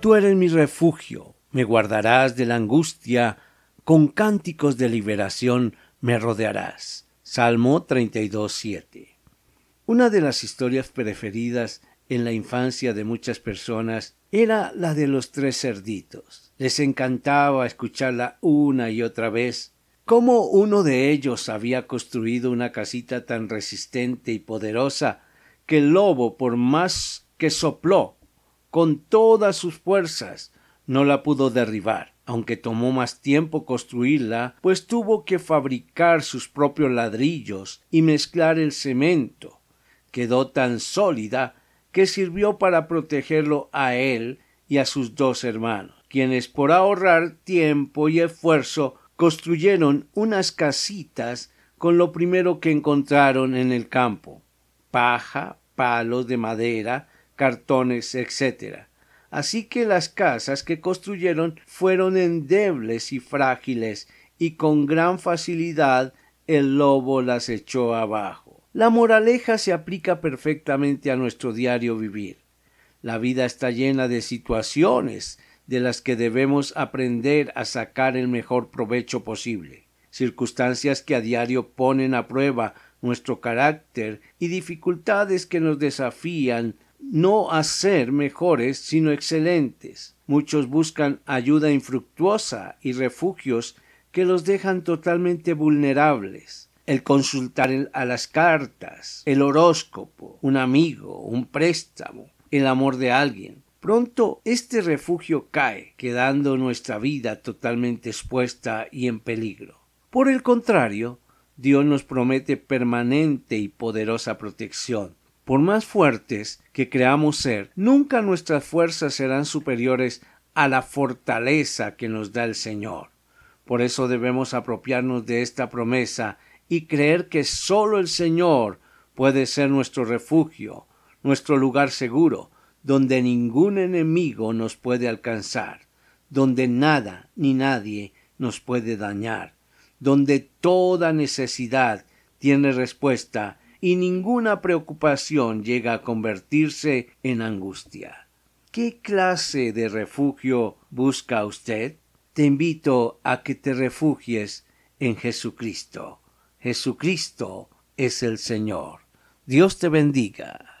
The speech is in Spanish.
Tú eres mi refugio, me guardarás de la angustia, con cánticos de liberación me rodearás. Salmo 32.7. Una de las historias preferidas en la infancia de muchas personas era la de los tres cerditos. Les encantaba escucharla una y otra vez. Cómo uno de ellos había construido una casita tan resistente y poderosa que el lobo, por más que sopló con todas sus fuerzas. No la pudo derribar, aunque tomó más tiempo construirla, pues tuvo que fabricar sus propios ladrillos y mezclar el cemento. Quedó tan sólida que sirvió para protegerlo a él y a sus dos hermanos, quienes por ahorrar tiempo y esfuerzo construyeron unas casitas con lo primero que encontraron en el campo paja, palos de madera, cartones, etc. Así que las casas que construyeron fueron endebles y frágiles, y con gran facilidad el lobo las echó abajo. La moraleja se aplica perfectamente a nuestro diario vivir. La vida está llena de situaciones de las que debemos aprender a sacar el mejor provecho posible, circunstancias que a diario ponen a prueba nuestro carácter y dificultades que nos desafían no a ser mejores, sino excelentes. Muchos buscan ayuda infructuosa y refugios que los dejan totalmente vulnerables. El consultar a las cartas, el horóscopo, un amigo, un préstamo, el amor de alguien. Pronto este refugio cae, quedando nuestra vida totalmente expuesta y en peligro. Por el contrario, Dios nos promete permanente y poderosa protección por más fuertes que creamos ser, nunca nuestras fuerzas serán superiores a la fortaleza que nos da el Señor. Por eso debemos apropiarnos de esta promesa y creer que sólo el Señor puede ser nuestro refugio, nuestro lugar seguro, donde ningún enemigo nos puede alcanzar, donde nada ni nadie nos puede dañar, donde toda necesidad tiene respuesta y ninguna preocupación llega a convertirse en angustia. ¿Qué clase de refugio busca usted? Te invito a que te refugies en Jesucristo. Jesucristo es el Señor. Dios te bendiga.